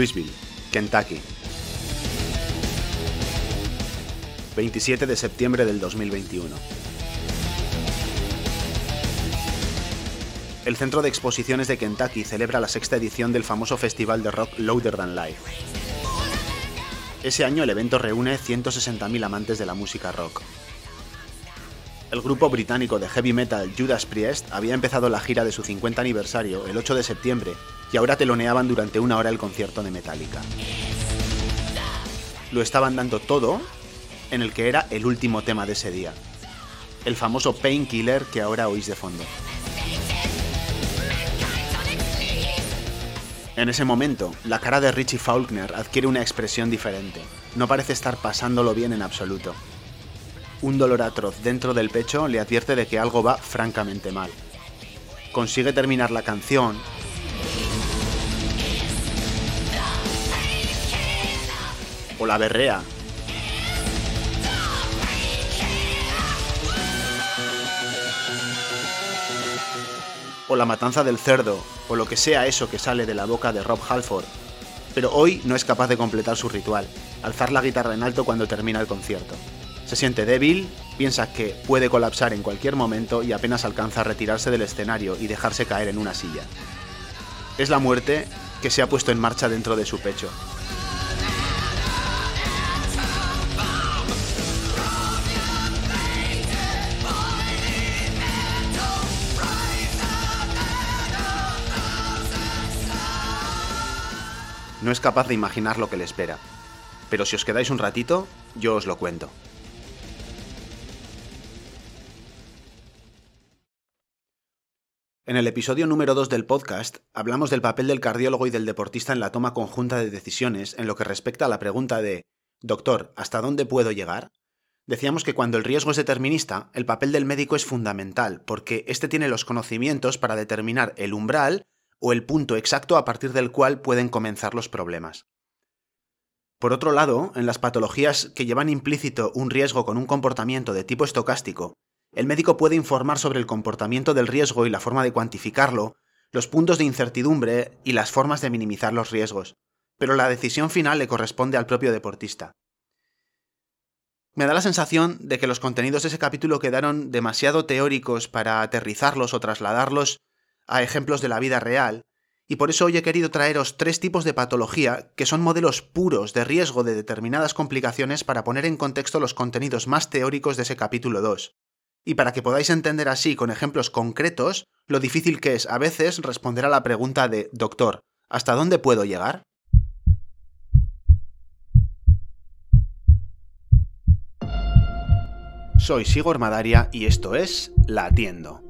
Louisville, Kentucky. 27 de septiembre del 2021. El Centro de Exposiciones de Kentucky celebra la sexta edición del famoso festival de rock Louder Than Life. Ese año el evento reúne 160.000 amantes de la música rock. El grupo británico de heavy metal Judas Priest había empezado la gira de su 50 aniversario el 8 de septiembre y ahora teloneaban durante una hora el concierto de Metallica. Lo estaban dando todo en el que era el último tema de ese día, el famoso Painkiller que ahora oís de fondo. En ese momento, la cara de Richie Faulkner adquiere una expresión diferente. No parece estar pasándolo bien en absoluto. Un dolor atroz dentro del pecho le advierte de que algo va francamente mal. Consigue terminar la canción o la berrea o la matanza del cerdo, o lo que sea eso que sale de la boca de Rob Halford. Pero hoy no es capaz de completar su ritual, alzar la guitarra en alto cuando termina el concierto. Se siente débil, piensa que puede colapsar en cualquier momento y apenas alcanza a retirarse del escenario y dejarse caer en una silla. Es la muerte que se ha puesto en marcha dentro de su pecho, no es capaz de imaginar lo que le espera. Pero si os quedáis un ratito, yo os lo cuento. En el episodio número 2 del podcast hablamos del papel del cardiólogo y del deportista en la toma conjunta de decisiones en lo que respecta a la pregunta de Doctor, ¿hasta dónde puedo llegar? Decíamos que cuando el riesgo es determinista, el papel del médico es fundamental, porque éste tiene los conocimientos para determinar el umbral o el punto exacto a partir del cual pueden comenzar los problemas. Por otro lado, en las patologías que llevan implícito un riesgo con un comportamiento de tipo estocástico, el médico puede informar sobre el comportamiento del riesgo y la forma de cuantificarlo, los puntos de incertidumbre y las formas de minimizar los riesgos, pero la decisión final le corresponde al propio deportista. Me da la sensación de que los contenidos de ese capítulo quedaron demasiado teóricos para aterrizarlos o trasladarlos a ejemplos de la vida real, y por eso hoy he querido traeros tres tipos de patología que son modelos puros de riesgo de determinadas complicaciones para poner en contexto los contenidos más teóricos de ese capítulo 2, y para que podáis entender así con ejemplos concretos lo difícil que es a veces responder a la pregunta de Doctor, ¿hasta dónde puedo llegar? Soy Sigor Madaria y esto es La Atiendo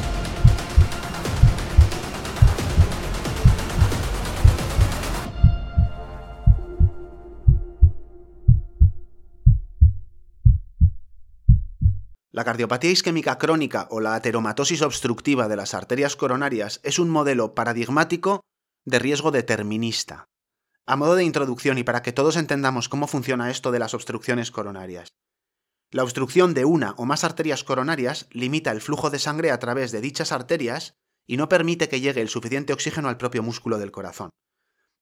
La cardiopatía isquémica crónica o la ateromatosis obstructiva de las arterias coronarias es un modelo paradigmático de riesgo determinista. A modo de introducción y para que todos entendamos cómo funciona esto de las obstrucciones coronarias. La obstrucción de una o más arterias coronarias limita el flujo de sangre a través de dichas arterias y no permite que llegue el suficiente oxígeno al propio músculo del corazón.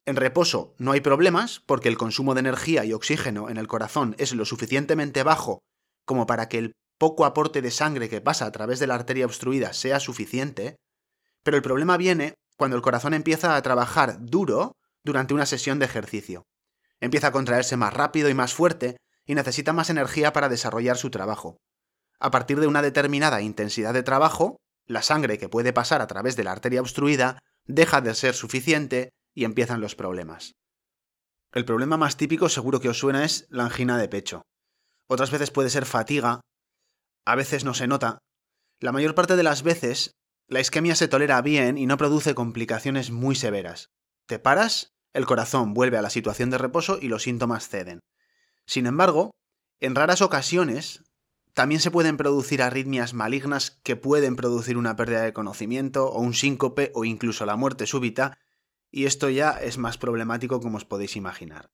En reposo no hay problemas porque el consumo de energía y oxígeno en el corazón es lo suficientemente bajo como para que el poco aporte de sangre que pasa a través de la arteria obstruida sea suficiente, pero el problema viene cuando el corazón empieza a trabajar duro durante una sesión de ejercicio. Empieza a contraerse más rápido y más fuerte y necesita más energía para desarrollar su trabajo. A partir de una determinada intensidad de trabajo, la sangre que puede pasar a través de la arteria obstruida deja de ser suficiente y empiezan los problemas. El problema más típico seguro que os suena es la angina de pecho. Otras veces puede ser fatiga a veces no se nota. La mayor parte de las veces, la isquemia se tolera bien y no produce complicaciones muy severas. Te paras, el corazón vuelve a la situación de reposo y los síntomas ceden. Sin embargo, en raras ocasiones, también se pueden producir arritmias malignas que pueden producir una pérdida de conocimiento o un síncope o incluso la muerte súbita y esto ya es más problemático como os podéis imaginar.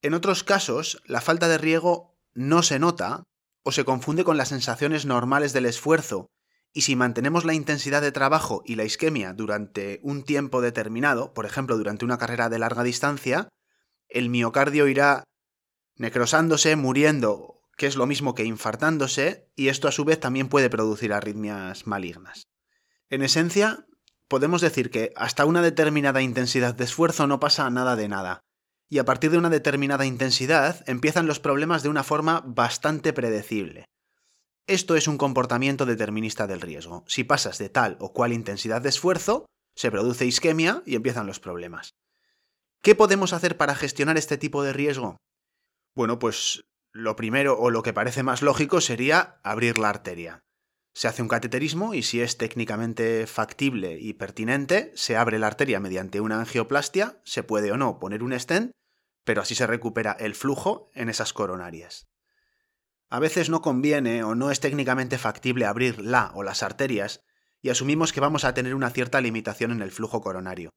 En otros casos, la falta de riego no se nota o se confunde con las sensaciones normales del esfuerzo, y si mantenemos la intensidad de trabajo y la isquemia durante un tiempo determinado, por ejemplo durante una carrera de larga distancia, el miocardio irá necrosándose, muriendo, que es lo mismo que infartándose, y esto a su vez también puede producir arritmias malignas. En esencia, podemos decir que hasta una determinada intensidad de esfuerzo no pasa nada de nada, y a partir de una determinada intensidad empiezan los problemas de una forma bastante predecible. Esto es un comportamiento determinista del riesgo. Si pasas de tal o cual intensidad de esfuerzo, se produce isquemia y empiezan los problemas. ¿Qué podemos hacer para gestionar este tipo de riesgo? Bueno, pues lo primero o lo que parece más lógico sería abrir la arteria. Se hace un cateterismo y si es técnicamente factible y pertinente, se abre la arteria mediante una angioplastia, se puede o no poner un stent pero así se recupera el flujo en esas coronarias. A veces no conviene o no es técnicamente factible abrir la o las arterias y asumimos que vamos a tener una cierta limitación en el flujo coronario.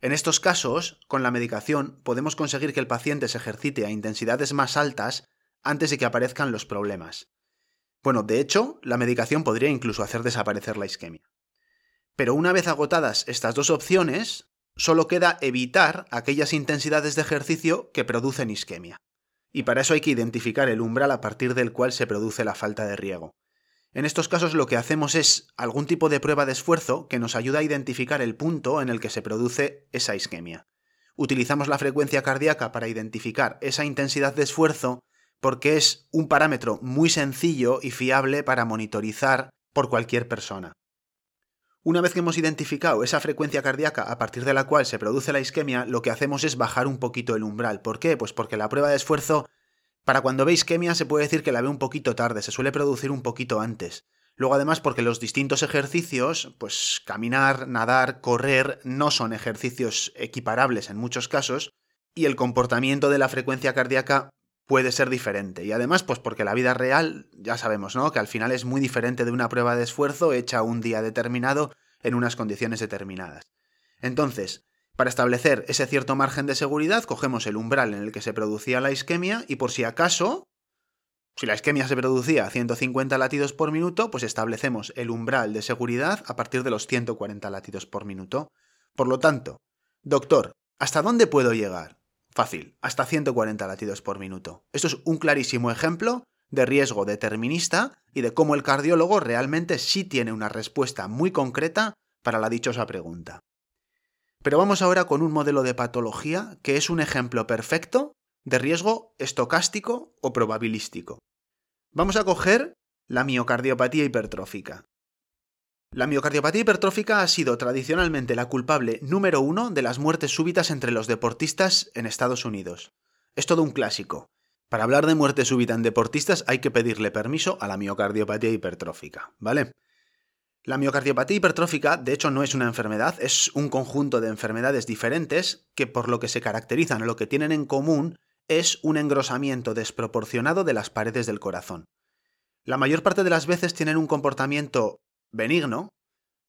En estos casos, con la medicación podemos conseguir que el paciente se ejercite a intensidades más altas antes de que aparezcan los problemas. Bueno, de hecho, la medicación podría incluso hacer desaparecer la isquemia. Pero una vez agotadas estas dos opciones, solo queda evitar aquellas intensidades de ejercicio que producen isquemia. Y para eso hay que identificar el umbral a partir del cual se produce la falta de riego. En estos casos lo que hacemos es algún tipo de prueba de esfuerzo que nos ayuda a identificar el punto en el que se produce esa isquemia. Utilizamos la frecuencia cardíaca para identificar esa intensidad de esfuerzo porque es un parámetro muy sencillo y fiable para monitorizar por cualquier persona. Una vez que hemos identificado esa frecuencia cardíaca a partir de la cual se produce la isquemia, lo que hacemos es bajar un poquito el umbral. ¿Por qué? Pues porque la prueba de esfuerzo, para cuando ve isquemia, se puede decir que la ve un poquito tarde, se suele producir un poquito antes. Luego además porque los distintos ejercicios, pues caminar, nadar, correr, no son ejercicios equiparables en muchos casos, y el comportamiento de la frecuencia cardíaca puede ser diferente. Y además, pues porque la vida real, ya sabemos, ¿no? Que al final es muy diferente de una prueba de esfuerzo hecha un día determinado en unas condiciones determinadas. Entonces, para establecer ese cierto margen de seguridad, cogemos el umbral en el que se producía la isquemia y por si acaso, si la isquemia se producía a 150 latidos por minuto, pues establecemos el umbral de seguridad a partir de los 140 latidos por minuto. Por lo tanto, doctor, ¿hasta dónde puedo llegar? Fácil, hasta 140 latidos por minuto. Esto es un clarísimo ejemplo de riesgo determinista y de cómo el cardiólogo realmente sí tiene una respuesta muy concreta para la dichosa pregunta. Pero vamos ahora con un modelo de patología que es un ejemplo perfecto de riesgo estocástico o probabilístico. Vamos a coger la miocardiopatía hipertrófica. La miocardiopatía hipertrófica ha sido tradicionalmente la culpable número uno de las muertes súbitas entre los deportistas en Estados Unidos. Es todo un clásico. Para hablar de muerte súbita en deportistas hay que pedirle permiso a la miocardiopatía hipertrófica, ¿vale? La miocardiopatía hipertrófica, de hecho, no es una enfermedad, es un conjunto de enfermedades diferentes que por lo que se caracterizan o lo que tienen en común es un engrosamiento desproporcionado de las paredes del corazón. La mayor parte de las veces tienen un comportamiento benigno,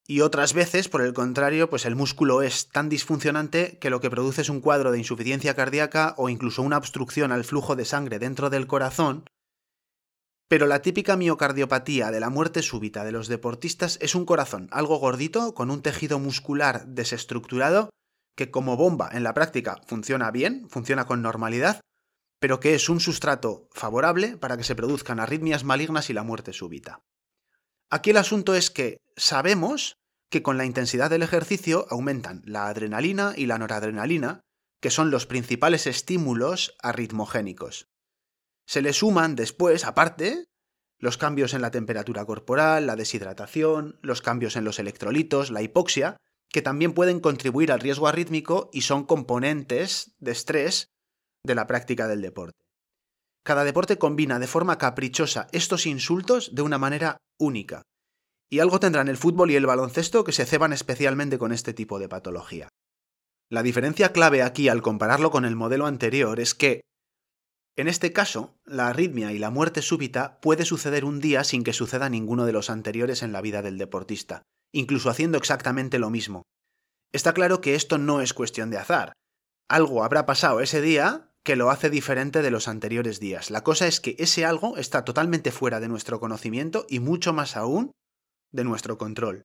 y otras veces, por el contrario, pues el músculo es tan disfuncionante que lo que produce es un cuadro de insuficiencia cardíaca o incluso una obstrucción al flujo de sangre dentro del corazón. Pero la típica miocardiopatía de la muerte súbita de los deportistas es un corazón algo gordito, con un tejido muscular desestructurado, que como bomba en la práctica funciona bien, funciona con normalidad, pero que es un sustrato favorable para que se produzcan arritmias malignas y la muerte súbita. Aquí el asunto es que sabemos que con la intensidad del ejercicio aumentan la adrenalina y la noradrenalina, que son los principales estímulos arritmogénicos. Se le suman después, aparte, los cambios en la temperatura corporal, la deshidratación, los cambios en los electrolitos, la hipoxia, que también pueden contribuir al riesgo arrítmico y son componentes de estrés de la práctica del deporte. Cada deporte combina de forma caprichosa estos insultos de una manera única. Y algo tendrán el fútbol y el baloncesto que se ceban especialmente con este tipo de patología. La diferencia clave aquí al compararlo con el modelo anterior es que, en este caso, la arritmia y la muerte súbita puede suceder un día sin que suceda ninguno de los anteriores en la vida del deportista, incluso haciendo exactamente lo mismo. Está claro que esto no es cuestión de azar. Algo habrá pasado ese día que lo hace diferente de los anteriores días. La cosa es que ese algo está totalmente fuera de nuestro conocimiento y mucho más aún de nuestro control.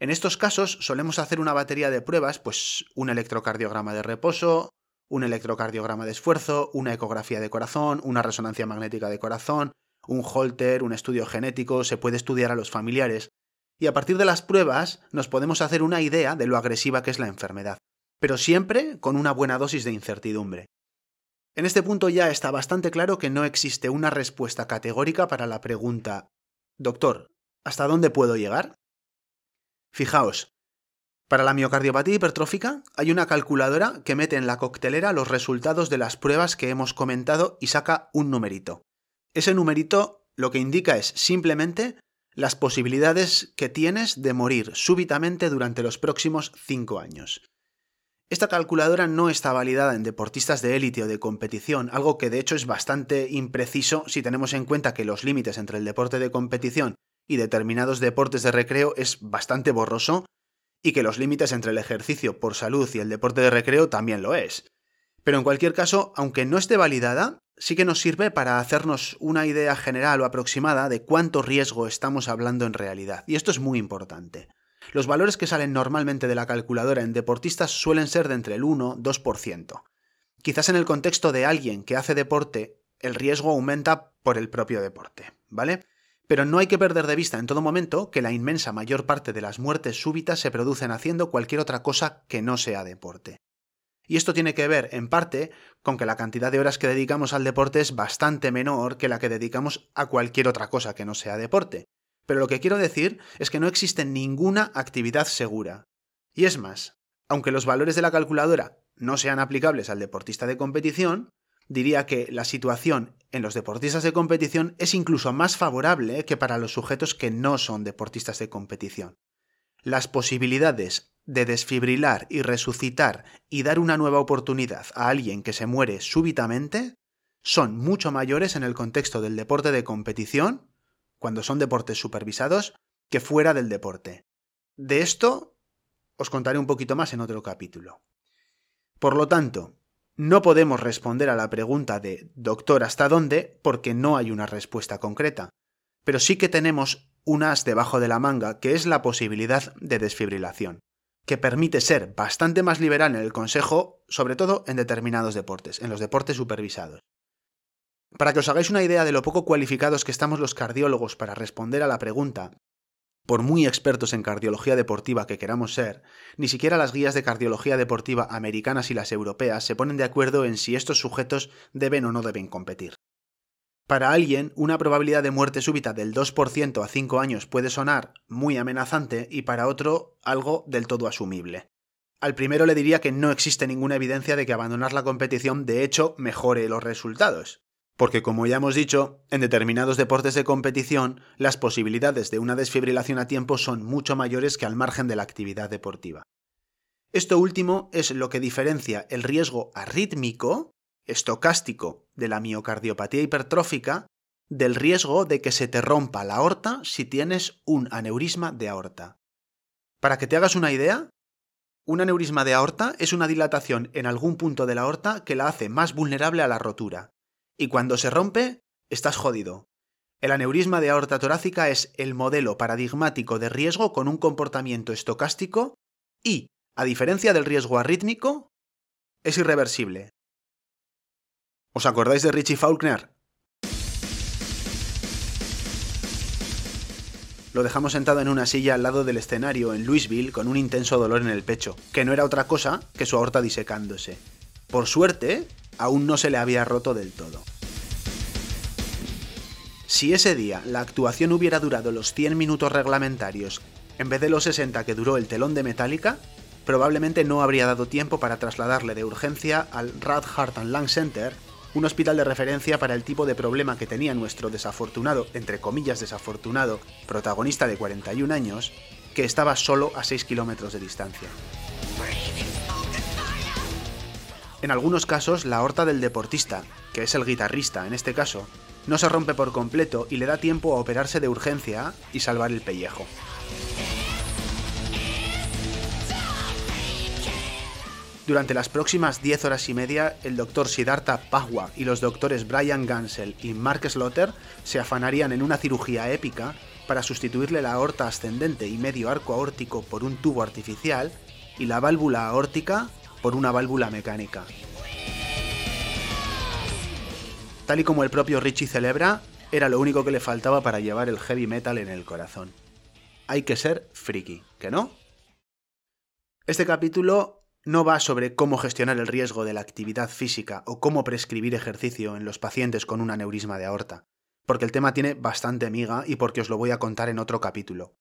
En estos casos solemos hacer una batería de pruebas, pues un electrocardiograma de reposo, un electrocardiograma de esfuerzo, una ecografía de corazón, una resonancia magnética de corazón, un holter, un estudio genético, se puede estudiar a los familiares, y a partir de las pruebas nos podemos hacer una idea de lo agresiva que es la enfermedad, pero siempre con una buena dosis de incertidumbre. En este punto ya está bastante claro que no existe una respuesta categórica para la pregunta Doctor, ¿hasta dónde puedo llegar? Fijaos, para la miocardiopatía hipertrófica hay una calculadora que mete en la coctelera los resultados de las pruebas que hemos comentado y saca un numerito. Ese numerito lo que indica es simplemente las posibilidades que tienes de morir súbitamente durante los próximos 5 años. Esta calculadora no está validada en deportistas de élite o de competición, algo que de hecho es bastante impreciso si tenemos en cuenta que los límites entre el deporte de competición y determinados deportes de recreo es bastante borroso y que los límites entre el ejercicio por salud y el deporte de recreo también lo es. Pero en cualquier caso, aunque no esté validada, sí que nos sirve para hacernos una idea general o aproximada de cuánto riesgo estamos hablando en realidad. Y esto es muy importante. Los valores que salen normalmente de la calculadora en deportistas suelen ser de entre el 1-2%. Quizás en el contexto de alguien que hace deporte, el riesgo aumenta por el propio deporte, ¿vale? Pero no hay que perder de vista en todo momento que la inmensa mayor parte de las muertes súbitas se producen haciendo cualquier otra cosa que no sea deporte. Y esto tiene que ver, en parte, con que la cantidad de horas que dedicamos al deporte es bastante menor que la que dedicamos a cualquier otra cosa que no sea deporte. Pero lo que quiero decir es que no existe ninguna actividad segura. Y es más, aunque los valores de la calculadora no sean aplicables al deportista de competición, diría que la situación en los deportistas de competición es incluso más favorable que para los sujetos que no son deportistas de competición. Las posibilidades de desfibrilar y resucitar y dar una nueva oportunidad a alguien que se muere súbitamente son mucho mayores en el contexto del deporte de competición, cuando son deportes supervisados, que fuera del deporte. De esto os contaré un poquito más en otro capítulo. Por lo tanto, no podemos responder a la pregunta de doctor hasta dónde porque no hay una respuesta concreta, pero sí que tenemos un as debajo de la manga que es la posibilidad de desfibrilación, que permite ser bastante más liberal en el consejo, sobre todo en determinados deportes, en los deportes supervisados. Para que os hagáis una idea de lo poco cualificados que estamos los cardiólogos para responder a la pregunta, por muy expertos en cardiología deportiva que queramos ser, ni siquiera las guías de cardiología deportiva americanas y las europeas se ponen de acuerdo en si estos sujetos deben o no deben competir. Para alguien, una probabilidad de muerte súbita del 2% a 5 años puede sonar muy amenazante y para otro algo del todo asumible. Al primero le diría que no existe ninguna evidencia de que abandonar la competición de hecho mejore los resultados. Porque como ya hemos dicho, en determinados deportes de competición, las posibilidades de una desfibrilación a tiempo son mucho mayores que al margen de la actividad deportiva. Esto último es lo que diferencia el riesgo arrítmico, estocástico, de la miocardiopatía hipertrófica, del riesgo de que se te rompa la aorta si tienes un aneurisma de aorta. Para que te hagas una idea, un aneurisma de aorta es una dilatación en algún punto de la aorta que la hace más vulnerable a la rotura, y cuando se rompe, estás jodido. El aneurisma de aorta torácica es el modelo paradigmático de riesgo con un comportamiento estocástico y, a diferencia del riesgo arrítmico, es irreversible. ¿Os acordáis de Richie Faulkner? Lo dejamos sentado en una silla al lado del escenario en Louisville con un intenso dolor en el pecho, que no era otra cosa que su aorta disecándose. Por suerte, aún no se le había roto del todo. Si ese día la actuación hubiera durado los 100 minutos reglamentarios en vez de los 60 que duró el telón de Metallica, probablemente no habría dado tiempo para trasladarle de urgencia al Rad Heart and Lung Center, un hospital de referencia para el tipo de problema que tenía nuestro desafortunado, entre comillas desafortunado, protagonista de 41 años, que estaba solo a 6 kilómetros de distancia. En algunos casos, la aorta del deportista, que es el guitarrista en este caso, no se rompe por completo y le da tiempo a operarse de urgencia y salvar el pellejo. Durante las próximas 10 horas y media, el doctor Siddhartha Pahwa y los doctores Brian Gansel y Mark Slaughter se afanarían en una cirugía épica para sustituirle la aorta ascendente y medio arco aórtico por un tubo artificial y la válvula aórtica por una válvula mecánica. Tal y como el propio Richie celebra, era lo único que le faltaba para llevar el heavy metal en el corazón. Hay que ser friki, ¿que no? Este capítulo no va sobre cómo gestionar el riesgo de la actividad física o cómo prescribir ejercicio en los pacientes con un aneurisma de aorta, porque el tema tiene bastante miga y porque os lo voy a contar en otro capítulo.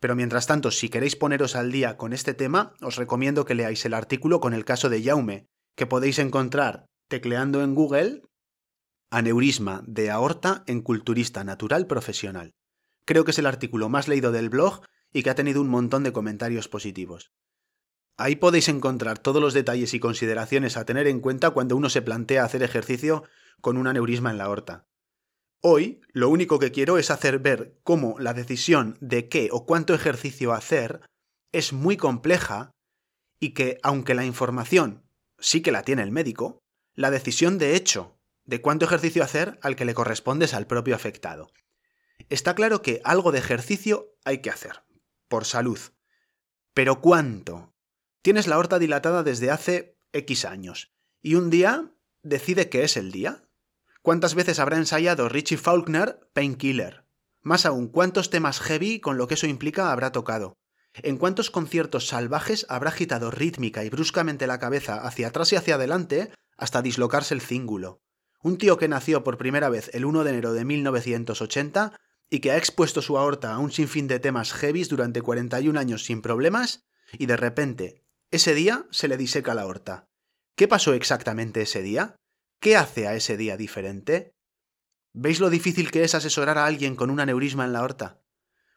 Pero mientras tanto, si queréis poneros al día con este tema, os recomiendo que leáis el artículo con el caso de Jaume, que podéis encontrar tecleando en Google Aneurisma de aorta en culturista natural profesional. Creo que es el artículo más leído del blog y que ha tenido un montón de comentarios positivos. Ahí podéis encontrar todos los detalles y consideraciones a tener en cuenta cuando uno se plantea hacer ejercicio con un aneurisma en la aorta. Hoy lo único que quiero es hacer ver cómo la decisión de qué o cuánto ejercicio hacer es muy compleja y que, aunque la información sí que la tiene el médico, la decisión de hecho de cuánto ejercicio hacer al que le corresponde es al propio afectado. Está claro que algo de ejercicio hay que hacer, por salud. Pero ¿cuánto? Tienes la aorta dilatada desde hace X años y un día decide que es el día. ¿Cuántas veces habrá ensayado Richie Faulkner Painkiller? Más aún, ¿cuántos temas heavy con lo que eso implica habrá tocado? ¿En cuántos conciertos salvajes habrá agitado rítmica y bruscamente la cabeza hacia atrás y hacia adelante hasta dislocarse el cíngulo? Un tío que nació por primera vez el 1 de enero de 1980 y que ha expuesto su aorta a un sinfín de temas heavies durante 41 años sin problemas, y de repente, ese día se le diseca la aorta. ¿Qué pasó exactamente ese día? ¿Qué hace a ese día diferente? ¿Veis lo difícil que es asesorar a alguien con un aneurisma en la aorta?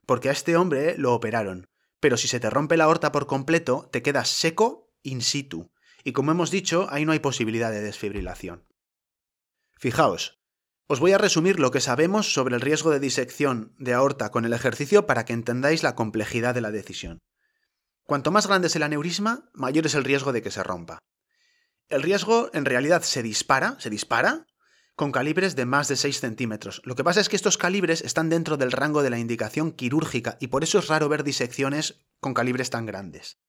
Porque a este hombre lo operaron, pero si se te rompe la aorta por completo, te quedas seco in situ, y como hemos dicho, ahí no hay posibilidad de desfibrilación. Fijaos, os voy a resumir lo que sabemos sobre el riesgo de disección de aorta con el ejercicio para que entendáis la complejidad de la decisión. Cuanto más grande es el aneurisma, mayor es el riesgo de que se rompa. El riesgo en realidad se dispara, se dispara, con calibres de más de 6 centímetros. Lo que pasa es que estos calibres están dentro del rango de la indicación quirúrgica y por eso es raro ver disecciones con calibres tan grandes.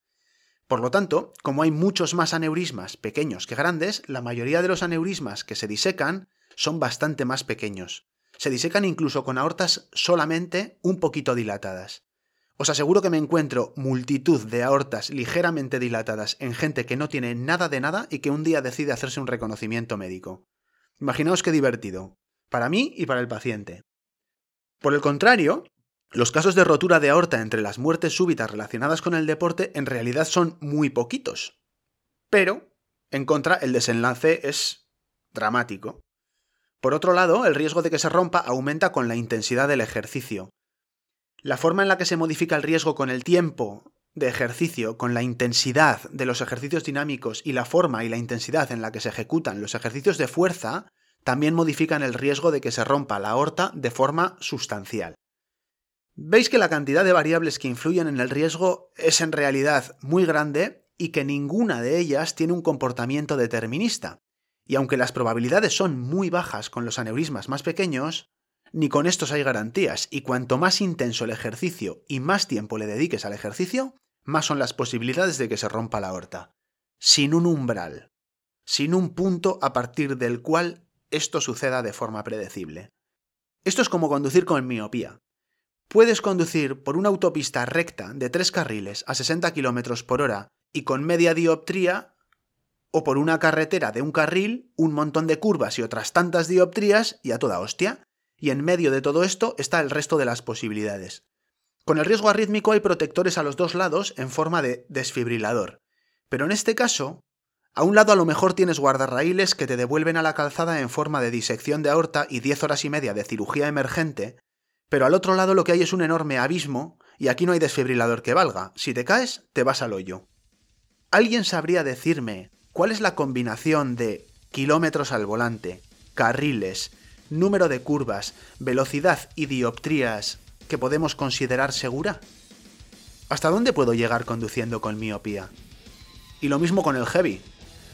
Por lo tanto, como hay muchos más aneurismas pequeños que grandes, la mayoría de los aneurismas que se disecan son bastante más pequeños. Se disecan incluso con aortas solamente un poquito dilatadas. Os aseguro que me encuentro multitud de aortas ligeramente dilatadas en gente que no tiene nada de nada y que un día decide hacerse un reconocimiento médico. Imaginaos qué divertido, para mí y para el paciente. Por el contrario, los casos de rotura de aorta entre las muertes súbitas relacionadas con el deporte en realidad son muy poquitos. Pero, en contra, el desenlace es dramático. Por otro lado, el riesgo de que se rompa aumenta con la intensidad del ejercicio, la forma en la que se modifica el riesgo con el tiempo de ejercicio, con la intensidad de los ejercicios dinámicos y la forma y la intensidad en la que se ejecutan los ejercicios de fuerza, también modifican el riesgo de que se rompa la aorta de forma sustancial. Veis que la cantidad de variables que influyen en el riesgo es en realidad muy grande y que ninguna de ellas tiene un comportamiento determinista. Y aunque las probabilidades son muy bajas con los aneurismas más pequeños, ni con estos hay garantías, y cuanto más intenso el ejercicio y más tiempo le dediques al ejercicio, más son las posibilidades de que se rompa la aorta. Sin un umbral, sin un punto a partir del cual esto suceda de forma predecible. Esto es como conducir con miopía. Puedes conducir por una autopista recta de tres carriles a 60 km por hora y con media dioptría, o por una carretera de un carril, un montón de curvas y otras tantas dioptrías y a toda hostia y en medio de todo esto está el resto de las posibilidades. Con el riesgo arrítmico hay protectores a los dos lados en forma de desfibrilador, pero en este caso, a un lado a lo mejor tienes guardarraíles que te devuelven a la calzada en forma de disección de aorta y 10 horas y media de cirugía emergente, pero al otro lado lo que hay es un enorme abismo y aquí no hay desfibrilador que valga. Si te caes, te vas al hoyo. ¿Alguien sabría decirme cuál es la combinación de kilómetros al volante, carriles, número de curvas, velocidad y dioptrías que podemos considerar segura? ¿Hasta dónde puedo llegar conduciendo con miopía? Y lo mismo con el heavy.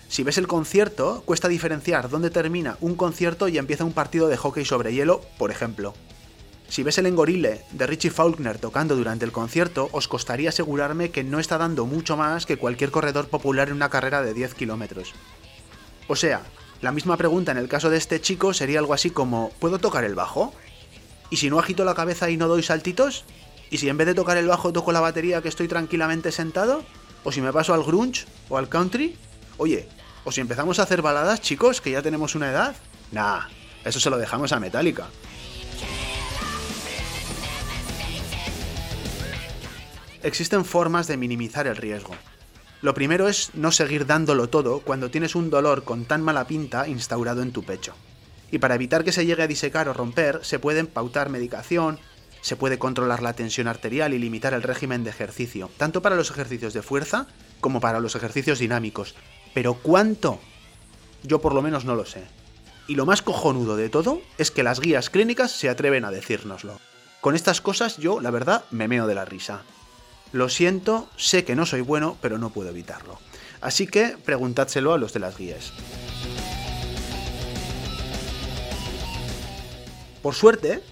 Si ves el concierto, cuesta diferenciar dónde termina un concierto y empieza un partido de hockey sobre hielo, por ejemplo. Si ves el engorile de Richie Faulkner tocando durante el concierto, os costaría asegurarme que no está dando mucho más que cualquier corredor popular en una carrera de 10 kilómetros. O sea, la misma pregunta en el caso de este chico sería algo así como ¿puedo tocar el bajo? ¿Y si no agito la cabeza y no doy saltitos? ¿Y si en vez de tocar el bajo toco la batería que estoy tranquilamente sentado? ¿O si me paso al grunge o al country? Oye, ¿o si empezamos a hacer baladas, chicos, que ya tenemos una edad? Nah, eso se lo dejamos a Metallica. Existen formas de minimizar el riesgo. Lo primero es no seguir dándolo todo cuando tienes un dolor con tan mala pinta instaurado en tu pecho. Y para evitar que se llegue a disecar o romper, se pueden pautar medicación, se puede controlar la tensión arterial y limitar el régimen de ejercicio, tanto para los ejercicios de fuerza como para los ejercicios dinámicos. Pero ¿cuánto? Yo por lo menos no lo sé. Y lo más cojonudo de todo es que las guías clínicas se atreven a decírnoslo. Con estas cosas yo, la verdad, me meo de la risa. Lo siento, sé que no soy bueno, pero no puedo evitarlo. Así que preguntádselo a los de las guías. Por suerte,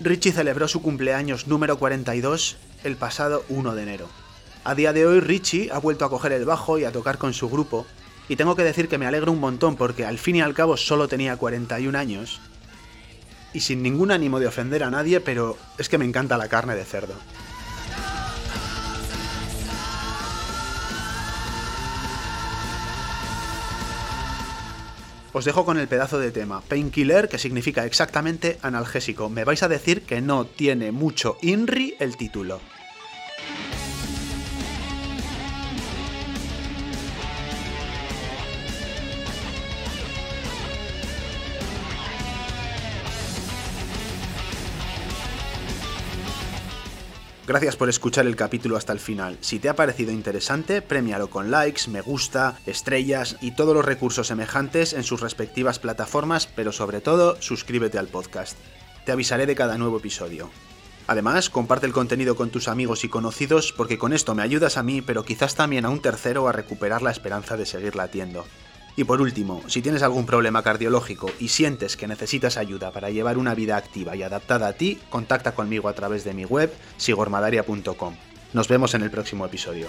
Richie celebró su cumpleaños número 42 el pasado 1 de enero. A día de hoy Richie ha vuelto a coger el bajo y a tocar con su grupo, y tengo que decir que me alegro un montón porque al fin y al cabo solo tenía 41 años, y sin ningún ánimo de ofender a nadie, pero es que me encanta la carne de cerdo. Os dejo con el pedazo de tema. Painkiller, que significa exactamente analgésico. Me vais a decir que no tiene mucho INRI el título. Gracias por escuchar el capítulo hasta el final. Si te ha parecido interesante, premialo con likes, me gusta, estrellas y todos los recursos semejantes en sus respectivas plataformas, pero sobre todo, suscríbete al podcast. Te avisaré de cada nuevo episodio. Además, comparte el contenido con tus amigos y conocidos porque con esto me ayudas a mí, pero quizás también a un tercero a recuperar la esperanza de seguir latiendo. Y por último, si tienes algún problema cardiológico y sientes que necesitas ayuda para llevar una vida activa y adaptada a ti, contacta conmigo a través de mi web sigormadaria.com. Nos vemos en el próximo episodio.